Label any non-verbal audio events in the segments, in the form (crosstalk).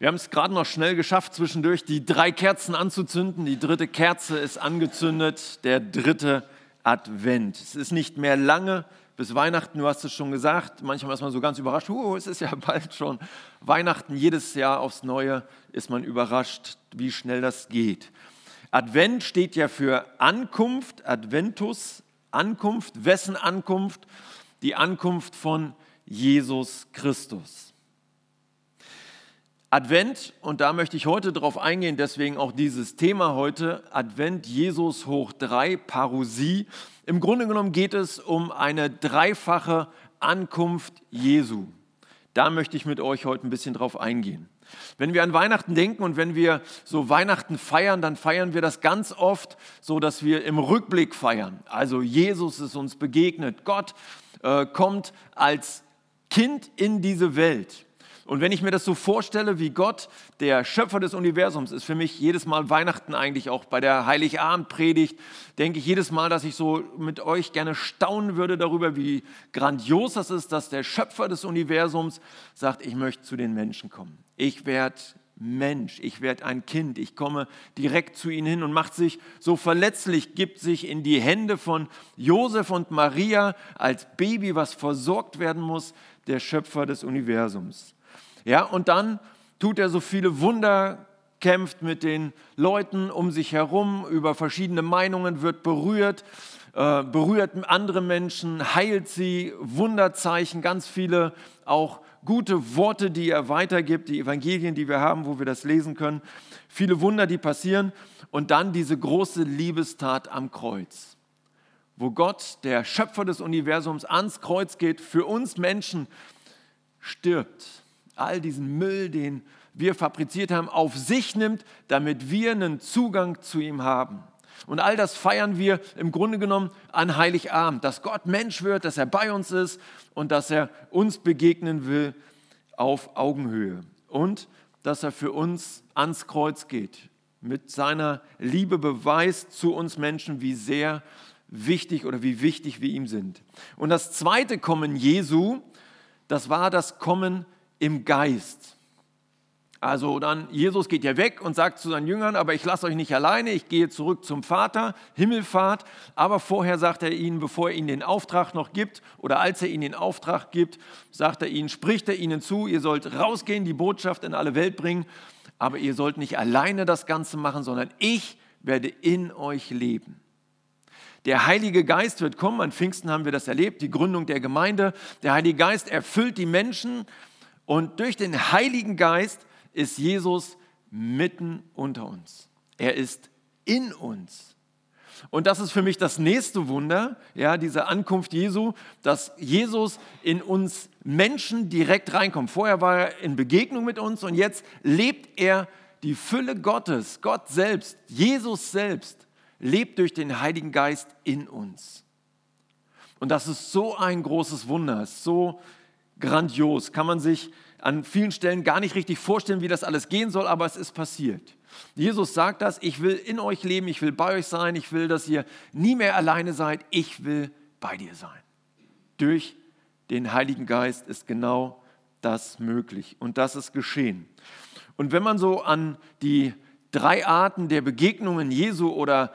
Wir haben es gerade noch schnell geschafft, zwischendurch die drei Kerzen anzuzünden. Die dritte Kerze ist angezündet, der dritte Advent. Es ist nicht mehr lange bis Weihnachten, du hast es schon gesagt. Manchmal ist man so ganz überrascht, oh, es ist ja (laughs) bald schon Weihnachten. Jedes Jahr aufs Neue ist man überrascht, wie schnell das geht. Advent steht ja für Ankunft, Adventus, Ankunft. Wessen Ankunft? Die Ankunft von Jesus Christus. Advent, und da möchte ich heute darauf eingehen, deswegen auch dieses Thema heute, Advent Jesus hoch drei, Parousie. Im Grunde genommen geht es um eine dreifache Ankunft Jesu. Da möchte ich mit euch heute ein bisschen drauf eingehen. Wenn wir an Weihnachten denken und wenn wir so Weihnachten feiern, dann feiern wir das ganz oft so, dass wir im Rückblick feiern. Also Jesus ist uns begegnet, Gott äh, kommt als Kind in diese Welt. Und wenn ich mir das so vorstelle, wie Gott, der Schöpfer des Universums, ist für mich jedes Mal Weihnachten eigentlich auch bei der Heiligabendpredigt, denke ich jedes Mal, dass ich so mit euch gerne staunen würde darüber, wie grandios das ist, dass der Schöpfer des Universums sagt, ich möchte zu den Menschen kommen. Ich werde Mensch, ich werde ein Kind, ich komme direkt zu ihnen hin und macht sich so verletzlich, gibt sich in die Hände von Josef und Maria als Baby, was versorgt werden muss, der Schöpfer des Universums. Ja, und dann tut er so viele Wunder, kämpft mit den Leuten um sich herum, über verschiedene Meinungen, wird berührt, äh, berührt andere Menschen, heilt sie, Wunderzeichen, ganz viele auch gute Worte, die er weitergibt, die Evangelien, die wir haben, wo wir das lesen können, viele Wunder, die passieren. Und dann diese große Liebestat am Kreuz, wo Gott, der Schöpfer des Universums, ans Kreuz geht, für uns Menschen stirbt all diesen Müll, den wir fabriziert haben, auf sich nimmt, damit wir einen Zugang zu ihm haben. Und all das feiern wir im Grunde genommen an Heiligabend, dass Gott Mensch wird, dass er bei uns ist und dass er uns begegnen will auf Augenhöhe. Und dass er für uns ans Kreuz geht, mit seiner Liebe beweist zu uns Menschen, wie sehr wichtig oder wie wichtig wir ihm sind. Und das zweite Kommen Jesu, das war das Kommen im Geist. Also dann, Jesus geht ja weg und sagt zu seinen Jüngern, aber ich lasse euch nicht alleine, ich gehe zurück zum Vater, Himmelfahrt. Aber vorher sagt er ihnen, bevor er ihnen den Auftrag noch gibt oder als er ihnen den Auftrag gibt, sagt er ihnen, spricht er ihnen zu, ihr sollt rausgehen, die Botschaft in alle Welt bringen, aber ihr sollt nicht alleine das Ganze machen, sondern ich werde in euch leben. Der Heilige Geist wird kommen, an Pfingsten haben wir das erlebt, die Gründung der Gemeinde. Der Heilige Geist erfüllt die Menschen und durch den Heiligen Geist ist Jesus mitten unter uns. Er ist in uns. Und das ist für mich das nächste Wunder, ja, diese Ankunft Jesu, dass Jesus in uns Menschen direkt reinkommt. Vorher war er in Begegnung mit uns und jetzt lebt er die Fülle Gottes, Gott selbst, Jesus selbst, lebt durch den Heiligen Geist in uns. Und das ist so ein großes Wunder, so grandios. Kann man sich an vielen Stellen gar nicht richtig vorstellen, wie das alles gehen soll, aber es ist passiert. Jesus sagt das, ich will in euch leben, ich will bei euch sein, ich will, dass ihr nie mehr alleine seid, ich will bei dir sein. Durch den Heiligen Geist ist genau das möglich und das ist geschehen. Und wenn man so an die drei Arten der Begegnungen Jesu oder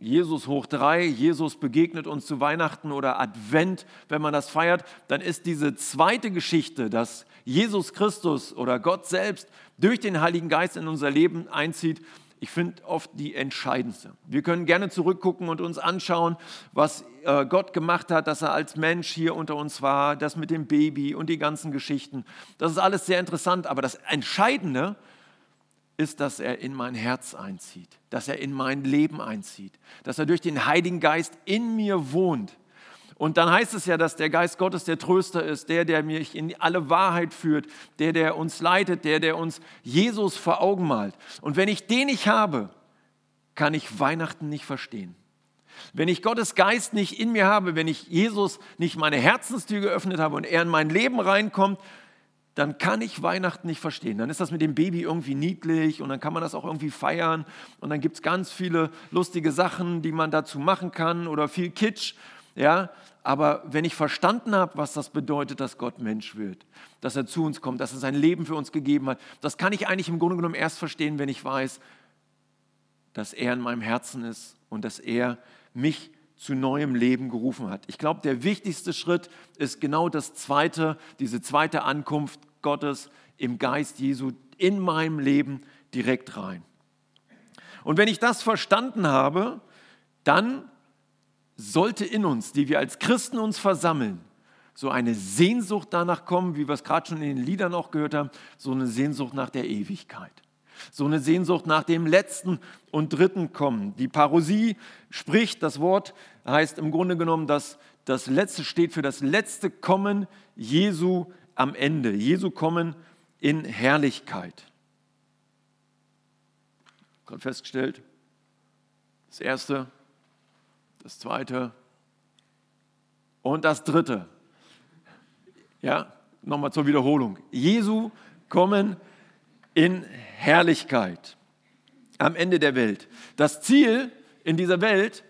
Jesus hoch drei, Jesus begegnet uns zu Weihnachten oder Advent, wenn man das feiert, dann ist diese zweite Geschichte, dass Jesus Christus oder Gott selbst durch den Heiligen Geist in unser Leben einzieht, ich finde oft die entscheidendste. Wir können gerne zurückgucken und uns anschauen, was äh, Gott gemacht hat, dass er als Mensch hier unter uns war, das mit dem Baby und die ganzen Geschichten. Das ist alles sehr interessant, aber das Entscheidende ist, ist, dass er in mein Herz einzieht, dass er in mein Leben einzieht, dass er durch den Heiligen Geist in mir wohnt. Und dann heißt es ja, dass der Geist Gottes der Tröster ist, der, der mich in alle Wahrheit führt, der, der uns leitet, der, der uns Jesus vor Augen malt. Und wenn ich den nicht habe, kann ich Weihnachten nicht verstehen. Wenn ich Gottes Geist nicht in mir habe, wenn ich Jesus nicht meine Herzenstür geöffnet habe und er in mein Leben reinkommt, dann kann ich Weihnachten nicht verstehen. Dann ist das mit dem Baby irgendwie niedlich und dann kann man das auch irgendwie feiern und dann gibt es ganz viele lustige Sachen, die man dazu machen kann oder viel Kitsch. Ja? aber wenn ich verstanden habe, was das bedeutet, dass Gott Mensch wird, dass er zu uns kommt, dass er sein Leben für uns gegeben hat, das kann ich eigentlich im Grunde genommen erst verstehen, wenn ich weiß, dass er in meinem Herzen ist und dass er mich zu neuem Leben gerufen hat. Ich glaube, der wichtigste Schritt ist genau das zweite, diese zweite Ankunft Gottes im Geist Jesu in meinem Leben direkt rein. Und wenn ich das verstanden habe, dann sollte in uns, die wir als Christen uns versammeln, so eine Sehnsucht danach kommen, wie wir es gerade schon in den Liedern auch gehört haben, so eine Sehnsucht nach der Ewigkeit. So eine Sehnsucht nach dem letzten und dritten Kommen. Die Parosie spricht, das Wort heißt im Grunde genommen, dass das letzte steht für das letzte Kommen Jesu am Ende. Jesu Kommen in Herrlichkeit. Gerade festgestellt, das erste, das zweite und das dritte. Ja, nochmal zur Wiederholung. Jesu kommen in Herrlichkeit am Ende der Welt. Das Ziel in dieser Welt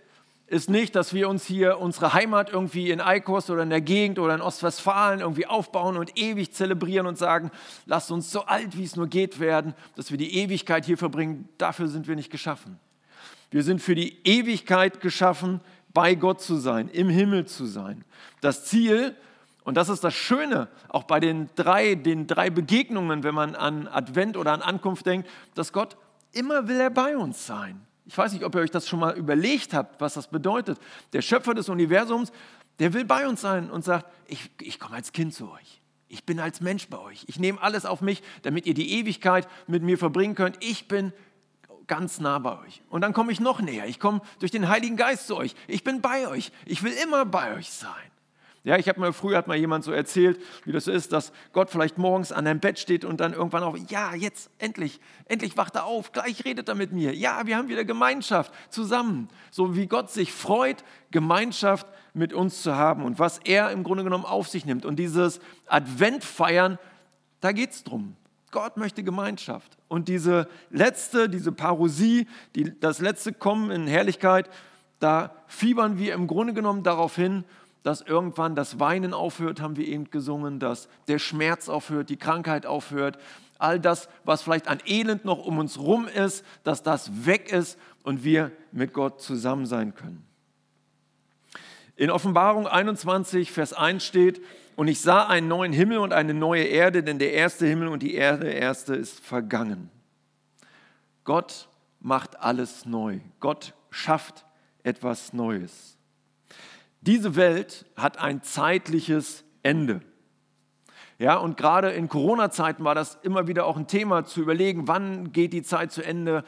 ist nicht, dass wir uns hier unsere Heimat irgendwie in Eikos oder in der Gegend oder in Ostwestfalen irgendwie aufbauen und ewig zelebrieren und sagen, lasst uns so alt wie es nur geht werden, dass wir die Ewigkeit hier verbringen. Dafür sind wir nicht geschaffen. Wir sind für die Ewigkeit geschaffen, bei Gott zu sein, im Himmel zu sein. Das Ziel, und das ist das Schöne, auch bei den drei, den drei Begegnungen, wenn man an Advent oder an Ankunft denkt, dass Gott immer will er bei uns sein. Ich weiß nicht, ob ihr euch das schon mal überlegt habt, was das bedeutet. Der Schöpfer des Universums, der will bei uns sein und sagt, ich, ich komme als Kind zu euch. Ich bin als Mensch bei euch. Ich nehme alles auf mich, damit ihr die Ewigkeit mit mir verbringen könnt. Ich bin ganz nah bei euch. Und dann komme ich noch näher. Ich komme durch den Heiligen Geist zu euch. Ich bin bei euch. Ich will immer bei euch sein. Ja, ich habe mir früher hat mal jemand so erzählt, wie das ist, dass Gott vielleicht morgens an deinem Bett steht und dann irgendwann auch, ja, jetzt endlich, endlich wacht er auf, gleich redet er mit mir. Ja, wir haben wieder Gemeinschaft zusammen. So wie Gott sich freut, Gemeinschaft mit uns zu haben und was er im Grunde genommen auf sich nimmt. Und dieses Adventfeiern, da geht es drum. Gott möchte Gemeinschaft. Und diese letzte, diese Parosie, die, das letzte Kommen in Herrlichkeit, da fiebern wir im Grunde genommen darauf hin, dass irgendwann das Weinen aufhört, haben wir eben gesungen, dass der Schmerz aufhört, die Krankheit aufhört, all das, was vielleicht an Elend noch um uns rum ist, dass das weg ist und wir mit Gott zusammen sein können. In Offenbarung 21, Vers 1 steht, und ich sah einen neuen Himmel und eine neue Erde, denn der erste Himmel und die Erde erste ist vergangen. Gott macht alles neu. Gott schafft etwas Neues. Diese Welt hat ein zeitliches Ende. Ja, und gerade in Corona-Zeiten war das immer wieder auch ein Thema zu überlegen, wann geht die Zeit zu Ende,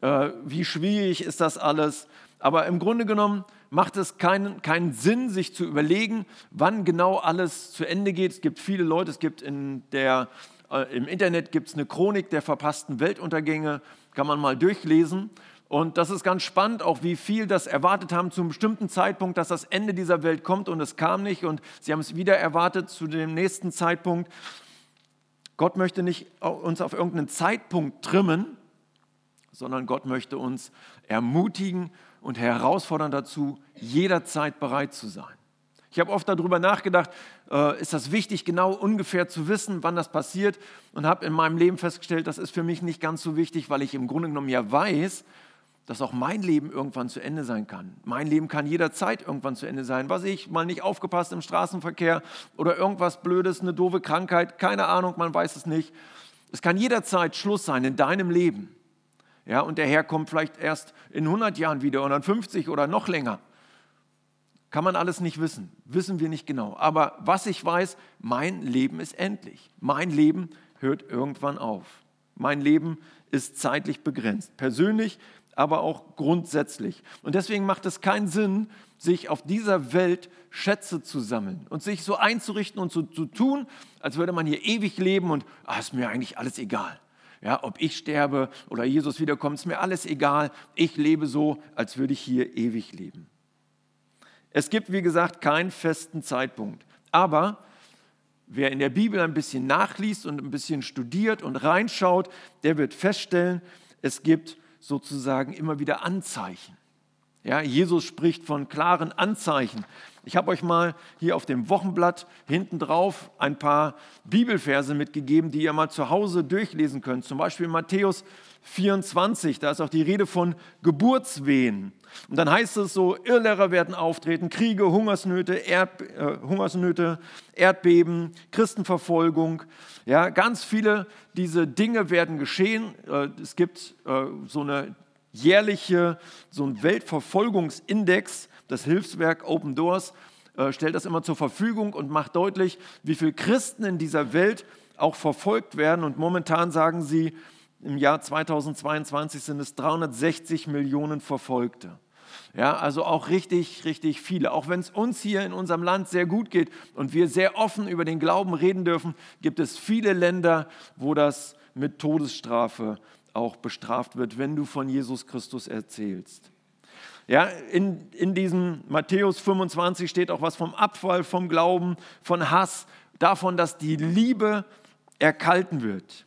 äh, wie schwierig ist das alles. Aber im Grunde genommen macht es keinen, keinen Sinn, sich zu überlegen, wann genau alles zu Ende geht. Es gibt viele Leute, es gibt in der, äh, im Internet gibt's eine Chronik der verpassten Weltuntergänge, kann man mal durchlesen. Und das ist ganz spannend, auch wie viel das erwartet haben zu einem bestimmten Zeitpunkt, dass das Ende dieser Welt kommt und es kam nicht und sie haben es wieder erwartet zu dem nächsten Zeitpunkt. Gott möchte nicht uns auf irgendeinen Zeitpunkt trimmen, sondern Gott möchte uns ermutigen und herausfordern dazu, jederzeit bereit zu sein. Ich habe oft darüber nachgedacht, äh, ist das wichtig, genau ungefähr zu wissen, wann das passiert und habe in meinem Leben festgestellt, das ist für mich nicht ganz so wichtig, weil ich im Grunde genommen ja weiß, dass auch mein Leben irgendwann zu Ende sein kann. Mein Leben kann jederzeit irgendwann zu Ende sein. Was ich, mal nicht aufgepasst im Straßenverkehr oder irgendwas Blödes, eine doofe Krankheit, keine Ahnung, man weiß es nicht. Es kann jederzeit Schluss sein in deinem Leben. Ja, und der Herr kommt vielleicht erst in 100 Jahren wieder oder in 50 oder noch länger. Kann man alles nicht wissen, wissen wir nicht genau. Aber was ich weiß, mein Leben ist endlich. Mein Leben hört irgendwann auf. Mein Leben ist zeitlich begrenzt. Persönlich aber auch grundsätzlich. Und deswegen macht es keinen Sinn, sich auf dieser Welt Schätze zu sammeln und sich so einzurichten und so zu tun, als würde man hier ewig leben und ah, ist mir eigentlich alles egal. Ja, ob ich sterbe oder Jesus wiederkommt, ist mir alles egal. Ich lebe so, als würde ich hier ewig leben. Es gibt, wie gesagt, keinen festen Zeitpunkt. Aber wer in der Bibel ein bisschen nachliest und ein bisschen studiert und reinschaut, der wird feststellen, es gibt sozusagen immer wieder Anzeichen. Ja, Jesus spricht von klaren Anzeichen. Ich habe euch mal hier auf dem Wochenblatt hinten drauf ein paar Bibelverse mitgegeben, die ihr mal zu Hause durchlesen könnt. Zum Beispiel Matthäus 24, da ist auch die Rede von Geburtswehen. Und dann heißt es so, Irrlehrer werden auftreten, Kriege, Hungersnöte, Erd, äh, Hungersnöte, Erdbeben, Christenverfolgung. Ja, ganz viele diese Dinge werden geschehen. Äh, es gibt äh, so eine jährliche, so ein Weltverfolgungsindex, das Hilfswerk Open Doors äh, stellt das immer zur Verfügung und macht deutlich, wie viele Christen in dieser Welt auch verfolgt werden. Und momentan sagen sie, im Jahr 2022 sind es 360 Millionen Verfolgte. Ja, also auch richtig, richtig viele. Auch wenn es uns hier in unserem Land sehr gut geht und wir sehr offen über den Glauben reden dürfen, gibt es viele Länder, wo das mit Todesstrafe auch bestraft wird, wenn du von Jesus Christus erzählst. Ja, in, in diesem Matthäus 25 steht auch was vom Abfall, vom Glauben, von Hass, davon, dass die Liebe erkalten wird.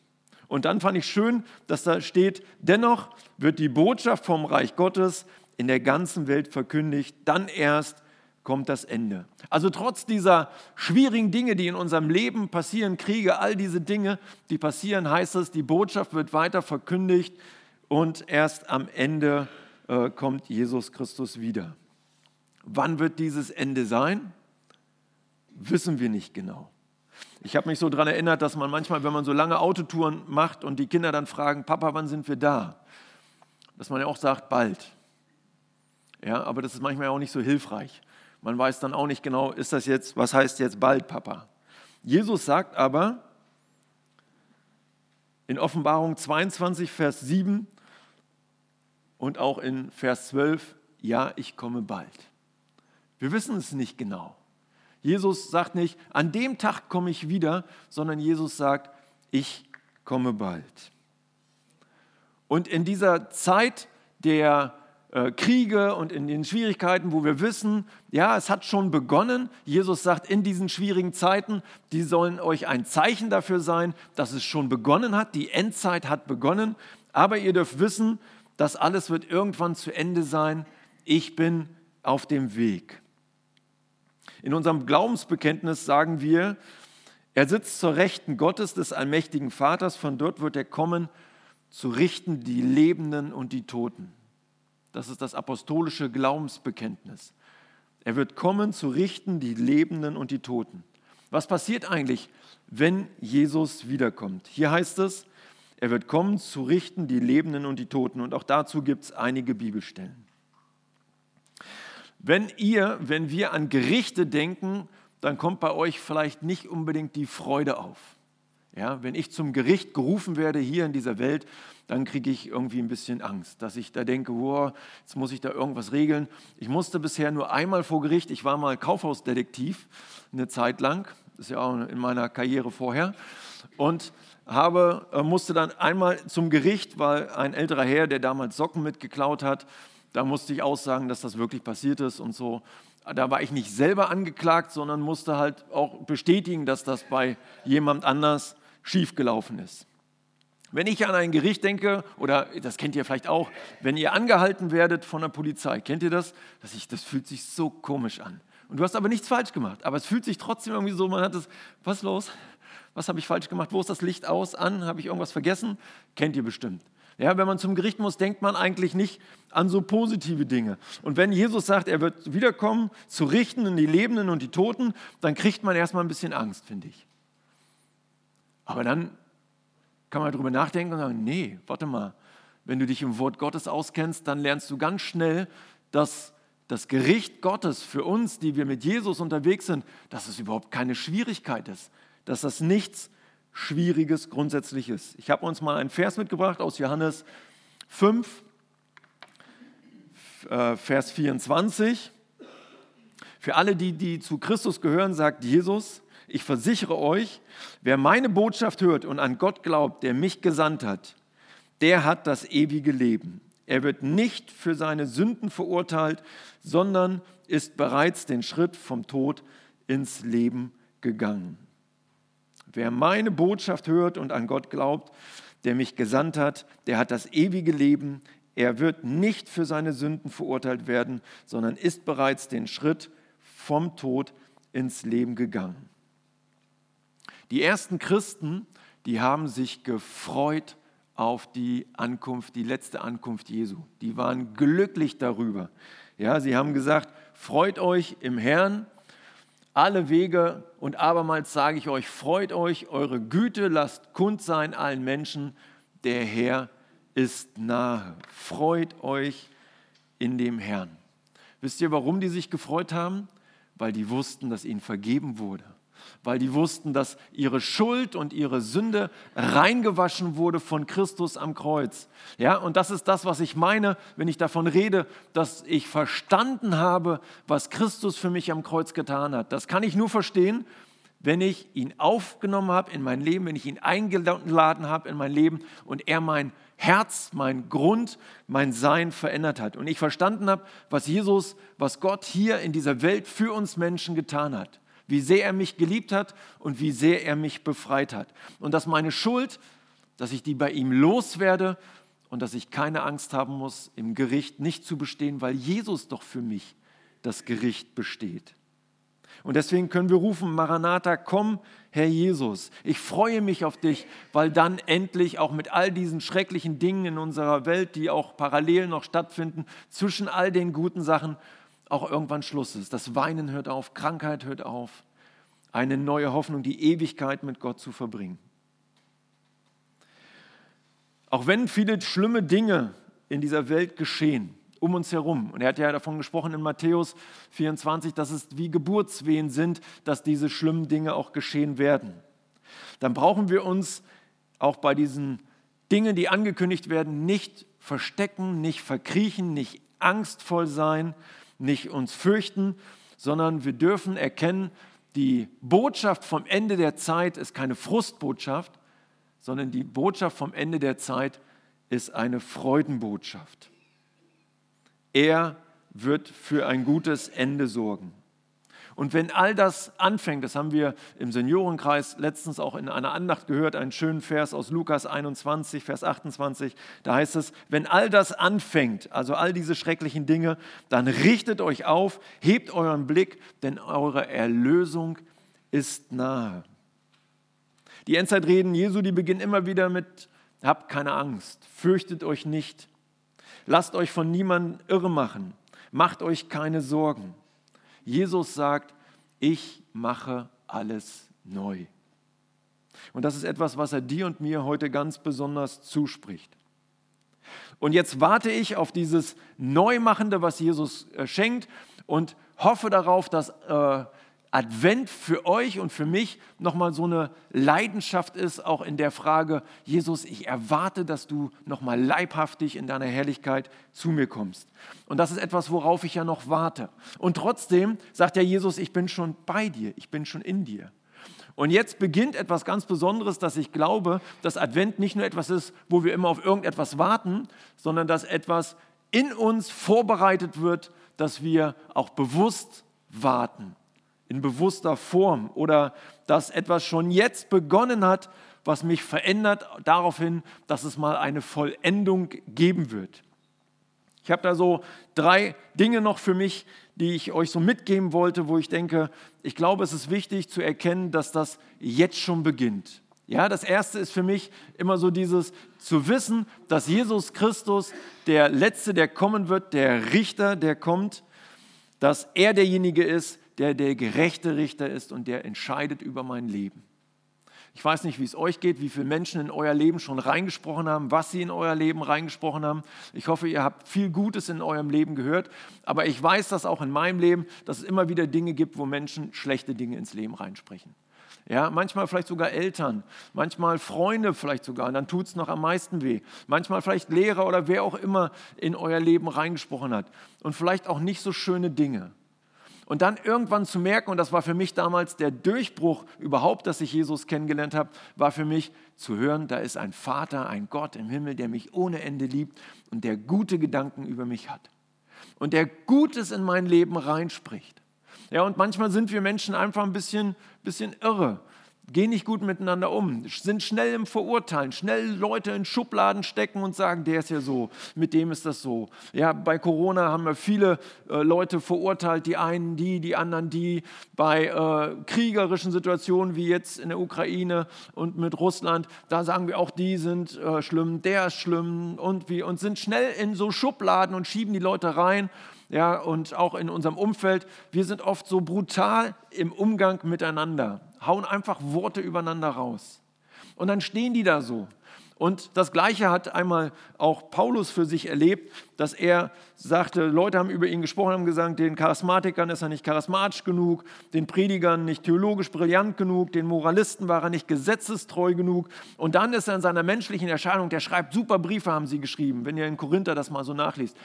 Und dann fand ich schön, dass da steht, dennoch wird die Botschaft vom Reich Gottes in der ganzen Welt verkündigt, dann erst kommt das Ende. Also trotz dieser schwierigen Dinge, die in unserem Leben passieren, Kriege, all diese Dinge, die passieren, heißt es, die Botschaft wird weiter verkündigt und erst am Ende äh, kommt Jesus Christus wieder. Wann wird dieses Ende sein? Wissen wir nicht genau. Ich habe mich so daran erinnert, dass man manchmal, wenn man so lange Autotouren macht und die Kinder dann fragen, Papa, wann sind wir da? Dass man ja auch sagt, bald. Ja, aber das ist manchmal auch nicht so hilfreich. Man weiß dann auch nicht genau, ist das jetzt, was heißt jetzt bald, Papa? Jesus sagt aber in Offenbarung 22, Vers 7 und auch in Vers 12, ja, ich komme bald. Wir wissen es nicht genau. Jesus sagt nicht, an dem Tag komme ich wieder, sondern Jesus sagt, ich komme bald. Und in dieser Zeit der äh, Kriege und in den Schwierigkeiten, wo wir wissen, ja, es hat schon begonnen. Jesus sagt, in diesen schwierigen Zeiten, die sollen euch ein Zeichen dafür sein, dass es schon begonnen hat. Die Endzeit hat begonnen. Aber ihr dürft wissen, das alles wird irgendwann zu Ende sein. Ich bin auf dem Weg. In unserem Glaubensbekenntnis sagen wir, er sitzt zur Rechten Gottes des allmächtigen Vaters, von dort wird er kommen, zu richten die Lebenden und die Toten. Das ist das apostolische Glaubensbekenntnis. Er wird kommen, zu richten die Lebenden und die Toten. Was passiert eigentlich, wenn Jesus wiederkommt? Hier heißt es, er wird kommen, zu richten die Lebenden und die Toten. Und auch dazu gibt es einige Bibelstellen. Wenn ihr, wenn wir an Gerichte denken, dann kommt bei euch vielleicht nicht unbedingt die Freude auf. Ja, wenn ich zum Gericht gerufen werde hier in dieser Welt, dann kriege ich irgendwie ein bisschen Angst, dass ich da denke, wow, jetzt muss ich da irgendwas regeln. Ich musste bisher nur einmal vor Gericht, ich war mal Kaufhausdetektiv eine Zeit lang, das ist ja auch in meiner Karriere vorher, und habe, äh, musste dann einmal zum Gericht, weil ein älterer Herr, der damals Socken mitgeklaut hat, da musste ich aussagen, dass das wirklich passiert ist und so. Da war ich nicht selber angeklagt, sondern musste halt auch bestätigen, dass das bei jemand anders schiefgelaufen ist. Wenn ich an ein Gericht denke, oder das kennt ihr vielleicht auch, wenn ihr angehalten werdet von der Polizei, kennt ihr das? Das, ich, das fühlt sich so komisch an. Und du hast aber nichts falsch gemacht, aber es fühlt sich trotzdem irgendwie so, man hat es, was los? Was habe ich falsch gemacht? Wo ist das Licht aus, an? Habe ich irgendwas vergessen? Kennt ihr bestimmt. Ja, wenn man zum Gericht muss, denkt man eigentlich nicht an so positive Dinge. Und wenn Jesus sagt, er wird wiederkommen, zu richten in die Lebenden und die Toten, dann kriegt man erstmal ein bisschen Angst, finde ich. Aber dann kann man darüber nachdenken und sagen, nee, warte mal, wenn du dich im Wort Gottes auskennst, dann lernst du ganz schnell, dass das Gericht Gottes für uns, die wir mit Jesus unterwegs sind, dass es überhaupt keine Schwierigkeit ist, dass das nichts Schwieriges grundsätzlich ist. Ich habe uns mal einen Vers mitgebracht aus Johannes 5, äh, Vers 24. Für alle, die, die zu Christus gehören, sagt Jesus, ich versichere euch, wer meine Botschaft hört und an Gott glaubt, der mich gesandt hat, der hat das ewige Leben. Er wird nicht für seine Sünden verurteilt, sondern ist bereits den Schritt vom Tod ins Leben gegangen. Wer meine Botschaft hört und an Gott glaubt, der mich gesandt hat, der hat das ewige Leben. er wird nicht für seine Sünden verurteilt werden, sondern ist bereits den Schritt vom Tod ins Leben gegangen. Die ersten Christen, die haben sich gefreut auf die Ankunft, die letzte Ankunft Jesu. Die waren glücklich darüber. Ja, sie haben gesagt, freut euch im Herrn, alle Wege und abermals sage ich euch, freut euch, eure Güte lasst kund sein allen Menschen, der Herr ist nahe. Freut euch in dem Herrn. Wisst ihr, warum die sich gefreut haben? Weil die wussten, dass ihnen vergeben wurde weil die wussten, dass ihre Schuld und ihre Sünde reingewaschen wurde von Christus am Kreuz. Ja, und das ist das, was ich meine, wenn ich davon rede, dass ich verstanden habe, was Christus für mich am Kreuz getan hat. Das kann ich nur verstehen, wenn ich ihn aufgenommen habe in mein Leben, wenn ich ihn eingeladen habe in mein Leben und er mein Herz, mein Grund, mein Sein verändert hat. Und ich verstanden habe, was Jesus, was Gott hier in dieser Welt für uns Menschen getan hat wie sehr er mich geliebt hat und wie sehr er mich befreit hat. Und dass meine Schuld, dass ich die bei ihm loswerde und dass ich keine Angst haben muss, im Gericht nicht zu bestehen, weil Jesus doch für mich das Gericht besteht. Und deswegen können wir rufen, Maranatha, komm, Herr Jesus. Ich freue mich auf dich, weil dann endlich auch mit all diesen schrecklichen Dingen in unserer Welt, die auch parallel noch stattfinden, zwischen all den guten Sachen, auch irgendwann Schluss ist. Das Weinen hört auf, Krankheit hört auf, eine neue Hoffnung, die Ewigkeit mit Gott zu verbringen. Auch wenn viele schlimme Dinge in dieser Welt geschehen, um uns herum. Und er hat ja davon gesprochen in Matthäus 24, dass es wie Geburtswehen sind, dass diese schlimmen Dinge auch geschehen werden. Dann brauchen wir uns auch bei diesen Dingen, die angekündigt werden, nicht verstecken, nicht verkriechen, nicht angstvoll sein, nicht uns fürchten, sondern wir dürfen erkennen, die Botschaft vom Ende der Zeit ist keine Frustbotschaft, sondern die Botschaft vom Ende der Zeit ist eine Freudenbotschaft. Er wird für ein gutes Ende sorgen. Und wenn all das anfängt, das haben wir im Seniorenkreis letztens auch in einer Andacht gehört, einen schönen Vers aus Lukas 21, Vers 28, da heißt es, wenn all das anfängt, also all diese schrecklichen Dinge, dann richtet euch auf, hebt euren Blick, denn eure Erlösung ist nahe. Die Endzeitreden Jesu, die beginnen immer wieder mit, habt keine Angst, fürchtet euch nicht, lasst euch von niemandem irre machen, macht euch keine Sorgen. Jesus sagt, ich mache alles neu. Und das ist etwas, was er dir und mir heute ganz besonders zuspricht. Und jetzt warte ich auf dieses Neumachende, was Jesus äh, schenkt und hoffe darauf, dass äh, Advent für euch und für mich nochmal so eine Leidenschaft ist, auch in der Frage, Jesus, ich erwarte, dass du nochmal leibhaftig in deiner Herrlichkeit zu mir kommst. Und das ist etwas, worauf ich ja noch warte. Und trotzdem sagt ja Jesus, ich bin schon bei dir, ich bin schon in dir. Und jetzt beginnt etwas ganz Besonderes, dass ich glaube, dass Advent nicht nur etwas ist, wo wir immer auf irgendetwas warten, sondern dass etwas in uns vorbereitet wird, dass wir auch bewusst warten in bewusster Form oder dass etwas schon jetzt begonnen hat, was mich verändert daraufhin, dass es mal eine Vollendung geben wird. Ich habe da so drei Dinge noch für mich, die ich euch so mitgeben wollte, wo ich denke, ich glaube, es ist wichtig zu erkennen, dass das jetzt schon beginnt. Ja, das erste ist für mich immer so dieses zu wissen, dass Jesus Christus der Letzte, der kommen wird, der Richter, der kommt, dass er derjenige ist, der der gerechte Richter ist und der entscheidet über mein Leben. Ich weiß nicht, wie es euch geht, wie viele Menschen in euer Leben schon reingesprochen haben, was sie in euer Leben reingesprochen haben. Ich hoffe, ihr habt viel Gutes in eurem Leben gehört. Aber ich weiß das auch in meinem Leben, dass es immer wieder Dinge gibt, wo Menschen schlechte Dinge ins Leben reinsprechen. Ja, manchmal vielleicht sogar Eltern, manchmal Freunde vielleicht sogar, dann tut es noch am meisten weh. Manchmal vielleicht Lehrer oder wer auch immer in euer Leben reingesprochen hat. Und vielleicht auch nicht so schöne Dinge. Und dann irgendwann zu merken, und das war für mich damals der Durchbruch überhaupt, dass ich Jesus kennengelernt habe, war für mich zu hören, da ist ein Vater, ein Gott im Himmel, der mich ohne Ende liebt und der gute Gedanken über mich hat. Und der Gutes in mein Leben reinspricht. Ja, und manchmal sind wir Menschen einfach ein bisschen, bisschen irre. Gehen nicht gut miteinander um, sind schnell im Verurteilen, schnell Leute in Schubladen stecken und sagen, der ist ja so, mit dem ist das so. Ja, bei Corona haben wir viele äh, Leute verurteilt, die einen die, die anderen die. Bei äh, kriegerischen Situationen wie jetzt in der Ukraine und mit Russland, da sagen wir auch, die sind äh, schlimm, der ist schlimm und wie und sind schnell in so Schubladen und schieben die Leute rein ja, und auch in unserem Umfeld, wir sind oft so brutal im Umgang miteinander, hauen einfach Worte übereinander raus. Und dann stehen die da so. Und das Gleiche hat einmal auch Paulus für sich erlebt, dass er sagte, Leute haben über ihn gesprochen, haben gesagt, den Charismatikern ist er nicht charismatisch genug, den Predigern nicht theologisch brillant genug, den Moralisten war er nicht gesetzestreu genug. Und dann ist er in seiner menschlichen Erscheinung, der schreibt super Briefe, haben sie geschrieben, wenn ihr in Korinther das mal so nachliest.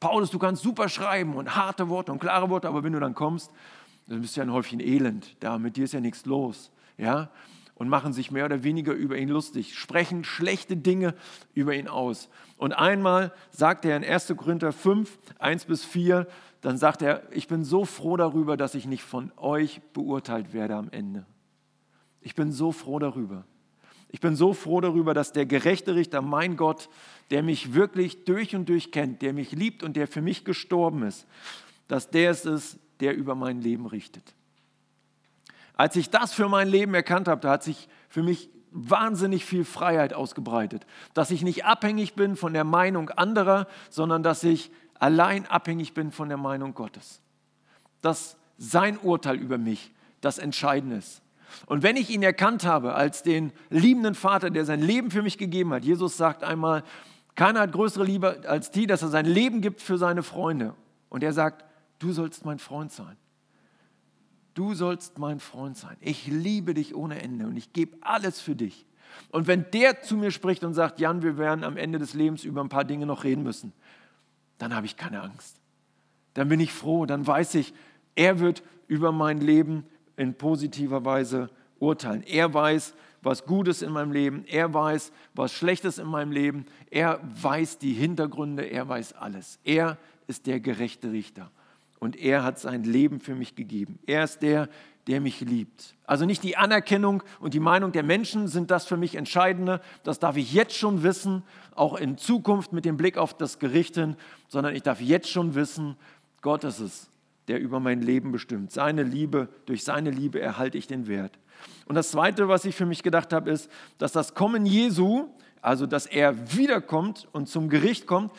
Paulus, du kannst super schreiben und harte Worte und klare Worte, aber wenn du dann kommst, dann bist du ja ein Häufchen Elend. Da mit dir ist ja nichts los. Ja? Und machen sich mehr oder weniger über ihn lustig, sprechen schlechte Dinge über ihn aus. Und einmal sagt er in 1. Korinther 5, 1 bis 4, dann sagt er, ich bin so froh darüber, dass ich nicht von euch beurteilt werde am Ende. Ich bin so froh darüber. Ich bin so froh darüber, dass der gerechte Richter, mein Gott, der mich wirklich durch und durch kennt, der mich liebt und der für mich gestorben ist, dass der es ist, der über mein Leben richtet. Als ich das für mein Leben erkannt habe, da hat sich für mich wahnsinnig viel Freiheit ausgebreitet. Dass ich nicht abhängig bin von der Meinung anderer, sondern dass ich allein abhängig bin von der Meinung Gottes. Dass sein Urteil über mich das Entscheidende ist. Und wenn ich ihn erkannt habe als den liebenden Vater, der sein Leben für mich gegeben hat, Jesus sagt einmal, keiner hat größere Liebe als die, dass er sein Leben gibt für seine Freunde. Und er sagt, du sollst mein Freund sein. Du sollst mein Freund sein. Ich liebe dich ohne Ende und ich gebe alles für dich. Und wenn der zu mir spricht und sagt, Jan, wir werden am Ende des Lebens über ein paar Dinge noch reden müssen, dann habe ich keine Angst. Dann bin ich froh, dann weiß ich, er wird über mein Leben in positiver Weise urteilen. Er weiß, was Gutes in meinem Leben, er weiß, was Schlechtes in meinem Leben, er weiß die Hintergründe, er weiß alles. Er ist der gerechte Richter und er hat sein Leben für mich gegeben. Er ist der, der mich liebt. Also nicht die Anerkennung und die Meinung der Menschen sind das für mich Entscheidende, das darf ich jetzt schon wissen, auch in Zukunft mit dem Blick auf das Gericht hin, sondern ich darf jetzt schon wissen, Gott ist es, der über mein Leben bestimmt. Seine Liebe, durch seine Liebe erhalte ich den Wert. Und das Zweite, was ich für mich gedacht habe, ist, dass das Kommen Jesu, also dass er wiederkommt und zum Gericht kommt,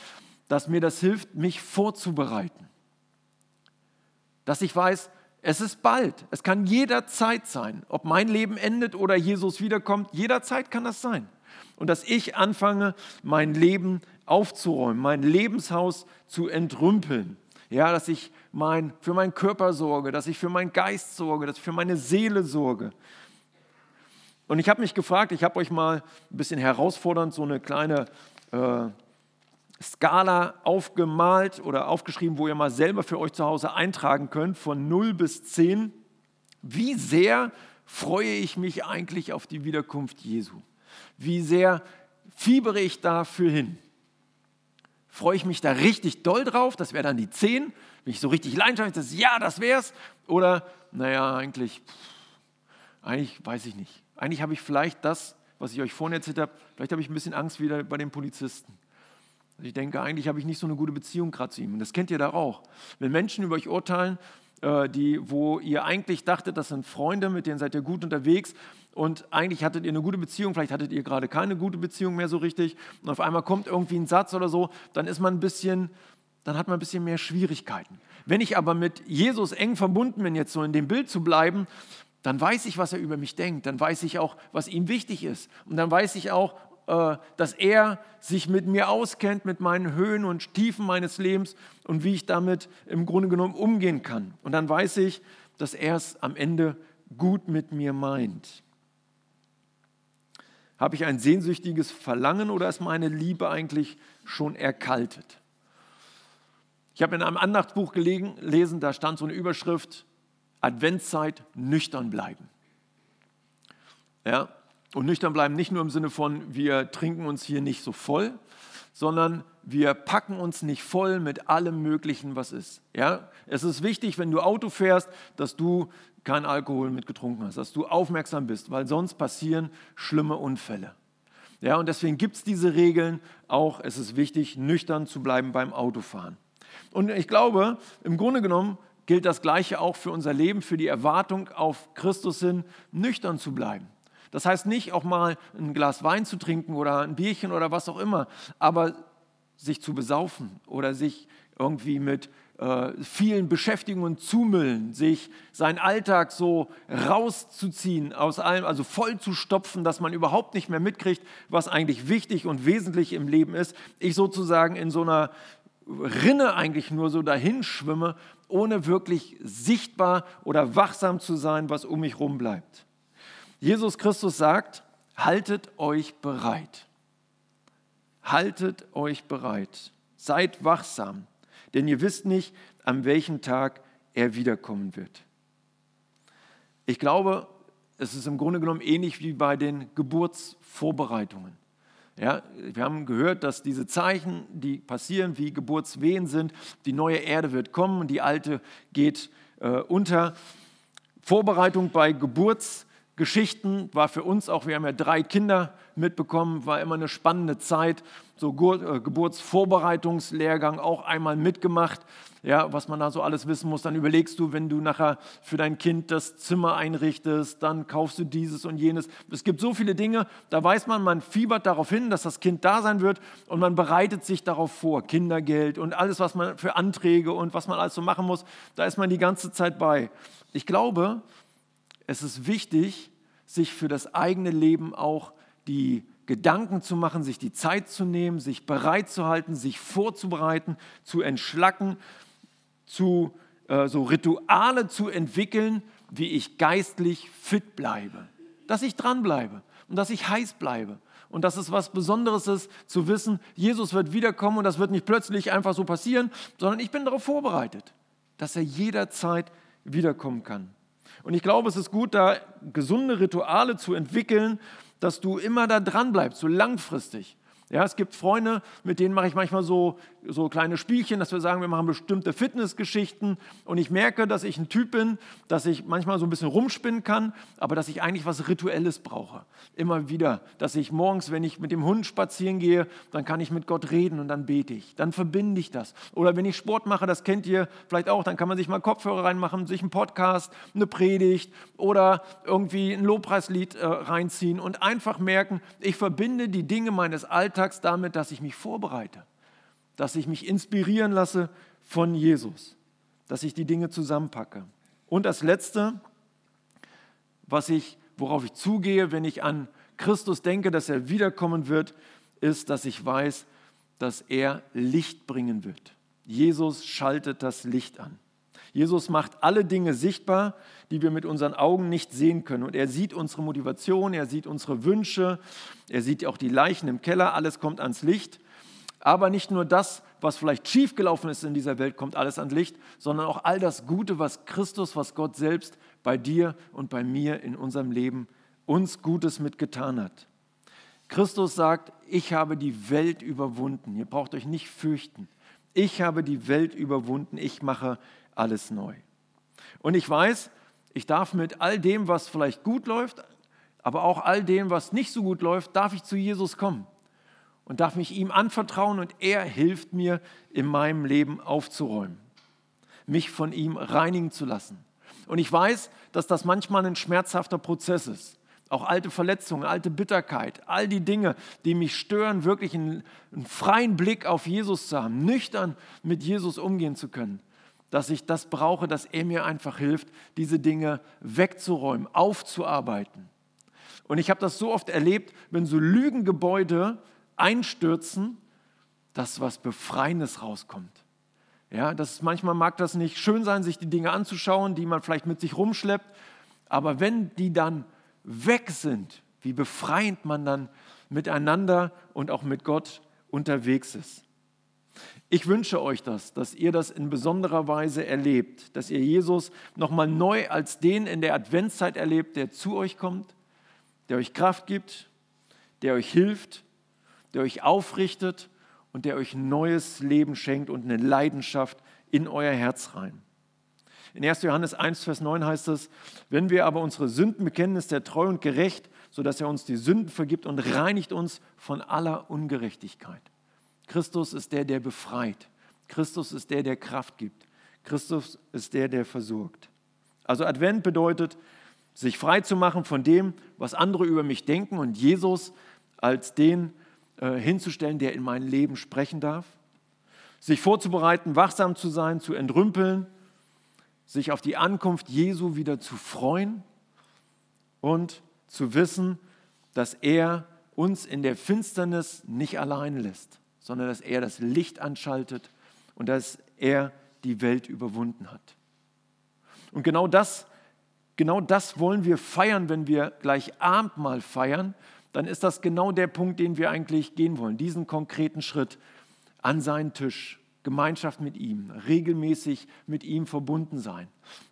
dass mir das hilft, mich vorzubereiten. Dass ich weiß, es ist bald, es kann jederzeit sein, ob mein Leben endet oder Jesus wiederkommt, jederzeit kann das sein. Und dass ich anfange, mein Leben aufzuräumen, mein Lebenshaus zu entrümpeln. Ja, dass ich mein, für meinen Körper sorge, dass ich für meinen Geist sorge, dass ich für meine Seele sorge. Und ich habe mich gefragt, ich habe euch mal ein bisschen herausfordernd so eine kleine äh, Skala aufgemalt oder aufgeschrieben, wo ihr mal selber für euch zu Hause eintragen könnt, von 0 bis 10. Wie sehr freue ich mich eigentlich auf die Wiederkunft Jesu? Wie sehr fiebere ich dafür hin? Freue ich mich da richtig doll drauf? Das wäre dann die 10. Bin ich so richtig leidenschaftlich, dass ja, das wär's? Oder, naja, eigentlich, eigentlich weiß ich nicht. Eigentlich habe ich vielleicht das, was ich euch vorhin erzählt habe, vielleicht habe ich ein bisschen Angst wieder bei den Polizisten. Also ich denke, eigentlich habe ich nicht so eine gute Beziehung gerade zu ihm. Und das kennt ihr da auch. Wenn Menschen über euch urteilen, äh, die, wo ihr eigentlich dachtet, das sind Freunde, mit denen seid ihr gut unterwegs und eigentlich hattet ihr eine gute Beziehung, vielleicht hattet ihr gerade keine gute Beziehung mehr so richtig und auf einmal kommt irgendwie ein Satz oder so, dann ist man ein bisschen, dann hat man ein bisschen mehr Schwierigkeiten. Wenn ich aber mit Jesus eng verbunden bin, jetzt so in dem Bild zu bleiben, dann weiß ich, was er über mich denkt, dann weiß ich auch, was ihm wichtig ist und dann weiß ich auch, dass er sich mit mir auskennt, mit meinen Höhen und Tiefen meines Lebens und wie ich damit im Grunde genommen umgehen kann. Und dann weiß ich, dass er es am Ende gut mit mir meint. Habe ich ein sehnsüchtiges Verlangen oder ist meine Liebe eigentlich schon erkaltet? Ich habe in einem Andachtsbuch gelesen, da stand so eine Überschrift, Adventszeit nüchtern bleiben. Ja, und nüchtern bleiben nicht nur im Sinne von, wir trinken uns hier nicht so voll, sondern wir packen uns nicht voll mit allem Möglichen, was ist. Ja? Es ist wichtig, wenn du Auto fährst, dass du keinen Alkohol mit getrunken hast, dass du aufmerksam bist, weil sonst passieren schlimme Unfälle. Ja, und deswegen gibt es diese Regeln. Auch es ist wichtig, nüchtern zu bleiben beim Autofahren. Und ich glaube, im Grunde genommen gilt das Gleiche auch für unser Leben, für die Erwartung auf Christus hin, nüchtern zu bleiben. Das heißt nicht auch mal ein Glas Wein zu trinken oder ein Bierchen oder was auch immer, aber sich zu besaufen oder sich irgendwie mit äh, vielen Beschäftigungen zumüllen, sich seinen Alltag so rauszuziehen aus allem, also voll zu stopfen, dass man überhaupt nicht mehr mitkriegt, was eigentlich wichtig und wesentlich im Leben ist. Ich sozusagen in so einer Rinne eigentlich nur so dahin schwimme, ohne wirklich sichtbar oder wachsam zu sein, was um mich herum bleibt. Jesus Christus sagt, haltet euch bereit. Haltet euch bereit. Seid wachsam, denn ihr wisst nicht, an welchem Tag er wiederkommen wird. Ich glaube, es ist im Grunde genommen ähnlich wie bei den Geburtsvorbereitungen. Ja, wir haben gehört, dass diese Zeichen, die passieren, wie Geburtswehen sind, die neue Erde wird kommen und die alte geht äh, unter. Vorbereitung bei Geburtsgeschichten war für uns auch, wir haben ja drei Kinder mitbekommen, war immer eine spannende Zeit. So äh, Geburtsvorbereitungslehrgang auch einmal mitgemacht ja, was man da so alles wissen muss. Dann überlegst du, wenn du nachher für dein Kind das Zimmer einrichtest, dann kaufst du dieses und jenes. Es gibt so viele Dinge, da weiß man, man fiebert darauf hin, dass das Kind da sein wird und man bereitet sich darauf vor. Kindergeld und alles, was man für Anträge und was man alles so machen muss, da ist man die ganze Zeit bei. Ich glaube, es ist wichtig, sich für das eigene Leben auch die Gedanken zu machen, sich die Zeit zu nehmen, sich bereit zu halten, sich vorzubereiten, zu entschlacken zu äh, so Rituale zu entwickeln, wie ich geistlich fit bleibe, dass ich dranbleibe und dass ich heiß bleibe und dass es was Besonderes ist zu wissen, Jesus wird wiederkommen und das wird nicht plötzlich einfach so passieren, sondern ich bin darauf vorbereitet, dass er jederzeit wiederkommen kann. Und ich glaube, es ist gut, da gesunde Rituale zu entwickeln, dass du immer da dran bleibst, so langfristig. Ja, es gibt Freunde, mit denen mache ich manchmal so, so kleine Spielchen, dass wir sagen, wir machen bestimmte Fitnessgeschichten und ich merke, dass ich ein Typ bin, dass ich manchmal so ein bisschen rumspinnen kann, aber dass ich eigentlich was Rituelles brauche. Immer wieder, dass ich morgens, wenn ich mit dem Hund spazieren gehe, dann kann ich mit Gott reden und dann bete ich. Dann verbinde ich das. Oder wenn ich Sport mache, das kennt ihr vielleicht auch, dann kann man sich mal Kopfhörer reinmachen, sich einen Podcast, eine Predigt oder irgendwie ein Lobpreislied äh, reinziehen und einfach merken, ich verbinde die Dinge meines Alltags alltags damit, dass ich mich vorbereite, dass ich mich inspirieren lasse von Jesus, dass ich die Dinge zusammenpacke. Und das Letzte, was ich, worauf ich zugehe, wenn ich an Christus denke, dass er wiederkommen wird, ist, dass ich weiß, dass er Licht bringen wird. Jesus schaltet das Licht an. Jesus macht alle Dinge sichtbar, die wir mit unseren Augen nicht sehen können. Und er sieht unsere Motivation, er sieht unsere Wünsche, er sieht auch die Leichen im Keller, alles kommt ans Licht. Aber nicht nur das, was vielleicht schiefgelaufen ist in dieser Welt, kommt alles ans Licht, sondern auch all das Gute, was Christus, was Gott selbst bei dir und bei mir in unserem Leben uns Gutes mitgetan hat. Christus sagt, ich habe die Welt überwunden. Ihr braucht euch nicht fürchten. Ich habe die Welt überwunden. Ich mache alles neu. Und ich weiß, ich darf mit all dem, was vielleicht gut läuft, aber auch all dem, was nicht so gut läuft, darf ich zu Jesus kommen und darf mich ihm anvertrauen und er hilft mir, in meinem Leben aufzuräumen, mich von ihm reinigen zu lassen. Und ich weiß, dass das manchmal ein schmerzhafter Prozess ist. Auch alte Verletzungen, alte Bitterkeit, all die Dinge, die mich stören, wirklich einen, einen freien Blick auf Jesus zu haben, nüchtern mit Jesus umgehen zu können dass ich das brauche, dass er mir einfach hilft, diese Dinge wegzuräumen, aufzuarbeiten. Und ich habe das so oft erlebt, wenn so Lügengebäude einstürzen, dass was Befreiendes rauskommt. Ja, das manchmal mag das nicht schön sein, sich die Dinge anzuschauen, die man vielleicht mit sich rumschleppt, aber wenn die dann weg sind, wie befreiend man dann miteinander und auch mit Gott unterwegs ist. Ich wünsche euch das, dass ihr das in besonderer Weise erlebt, dass ihr Jesus nochmal neu als den in der Adventszeit erlebt, der zu euch kommt, der euch Kraft gibt, der euch hilft, der euch aufrichtet und der euch neues Leben schenkt und eine Leidenschaft in euer Herz rein. In 1. Johannes 1, Vers 9 heißt es, wenn wir aber unsere Sünden bekennen, ist er treu und gerecht, sodass er uns die Sünden vergibt und reinigt uns von aller Ungerechtigkeit. Christus ist der, der befreit. Christus ist der, der Kraft gibt. Christus ist der, der versorgt. Also Advent bedeutet, sich frei zu machen von dem, was andere über mich denken und Jesus als den äh, hinzustellen, der in mein Leben sprechen darf. Sich vorzubereiten, wachsam zu sein, zu entrümpeln, sich auf die Ankunft Jesu wieder zu freuen und zu wissen, dass er uns in der Finsternis nicht allein lässt, sondern dass er das Licht anschaltet und dass er die Welt überwunden hat. Und genau das, genau das wollen wir feiern, wenn wir gleich Abendmahl feiern. Dann ist das genau der Punkt, den wir eigentlich gehen wollen. Diesen konkreten Schritt an seinen Tisch, Gemeinschaft mit ihm, regelmäßig mit ihm verbunden sein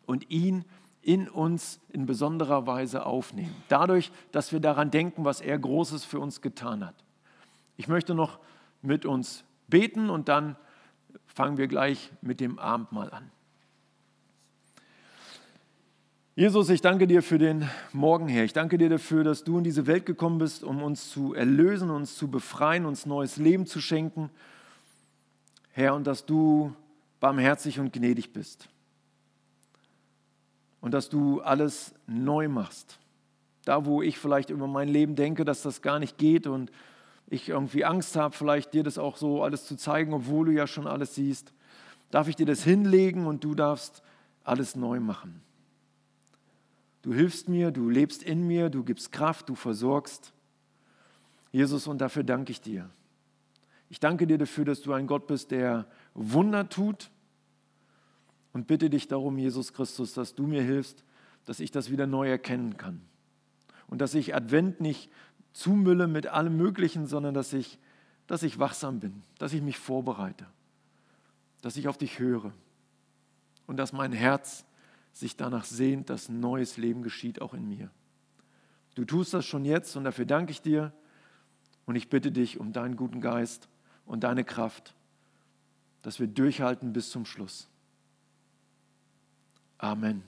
und ihn in uns in besonderer Weise aufnehmen. Dadurch, dass wir daran denken, was er Großes für uns getan hat. Ich möchte noch mit uns beten und dann fangen wir gleich mit dem Abendmahl an. Jesus, ich danke dir für den Morgen her. Ich danke dir dafür, dass du in diese Welt gekommen bist, um uns zu erlösen, uns zu befreien, uns neues Leben zu schenken. Herr, und dass du barmherzig und gnädig bist. Und dass du alles neu machst. Da, wo ich vielleicht über mein Leben denke, dass das gar nicht geht und ich irgendwie Angst habe, vielleicht dir das auch so alles zu zeigen, obwohl du ja schon alles siehst, darf ich dir das hinlegen und du darfst alles neu machen. Du hilfst mir, du lebst in mir, du gibst Kraft, du versorgst. Jesus, und dafür danke ich dir. Ich danke dir dafür, dass du ein Gott bist, der Wunder tut. Und bitte dich darum, Jesus Christus, dass du mir hilfst, dass ich das wieder neu erkennen kann. Und dass ich Advent nicht zumülle mit allem Möglichen, sondern dass ich, dass ich wachsam bin, dass ich mich vorbereite, dass ich auf dich höre und dass mein Herz sich danach sehnt, dass neues Leben geschieht, auch in mir. Du tust das schon jetzt und dafür danke ich dir und ich bitte dich um deinen guten Geist und deine Kraft, dass wir durchhalten bis zum Schluss. Amen.